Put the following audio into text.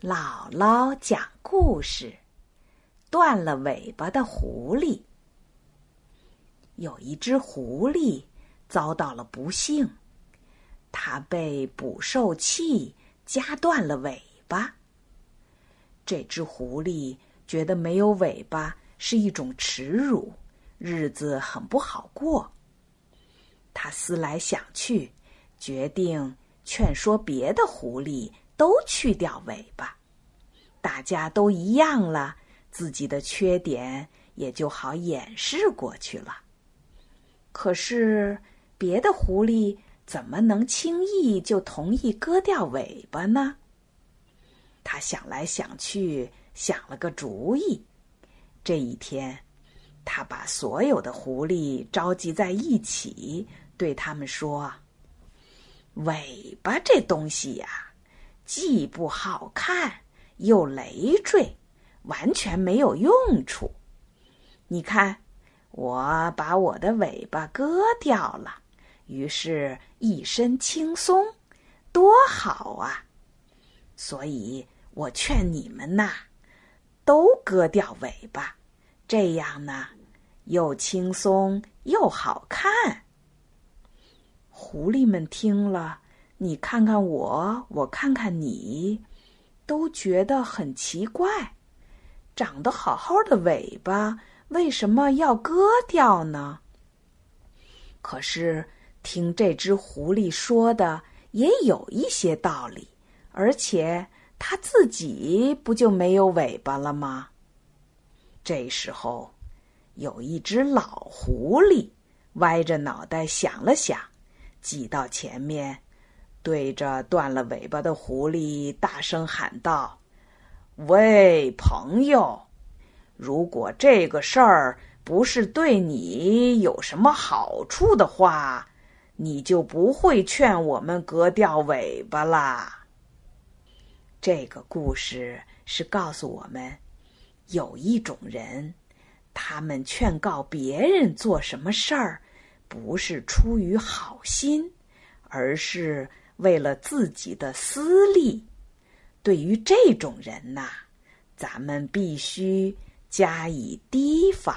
姥姥讲故事：断了尾巴的狐狸。有一只狐狸遭到了不幸，它被捕兽器夹断了尾巴。这只狐狸觉得没有尾巴是一种耻辱，日子很不好过。他思来想去，决定劝说别的狐狸。都去掉尾巴，大家都一样了，自己的缺点也就好掩饰过去了。可是别的狐狸怎么能轻易就同意割掉尾巴呢？他想来想去，想了个主意。这一天，他把所有的狐狸召集在一起，对他们说：“尾巴这东西呀。”既不好看，又累赘，完全没有用处。你看，我把我的尾巴割掉了，于是一身轻松，多好啊！所以我劝你们呐，都割掉尾巴，这样呢，又轻松又好看。狐狸们听了。你看看我，我看看你，都觉得很奇怪。长得好好的尾巴，为什么要割掉呢？可是听这只狐狸说的也有一些道理，而且它自己不就没有尾巴了吗？这时候，有一只老狐狸歪着脑袋想了想，挤到前面。对着断了尾巴的狐狸大声喊道：“喂，朋友，如果这个事儿不是对你有什么好处的话，你就不会劝我们割掉尾巴啦。”这个故事是告诉我们，有一种人，他们劝告别人做什么事儿，不是出于好心，而是。为了自己的私利，对于这种人呐，咱们必须加以提防。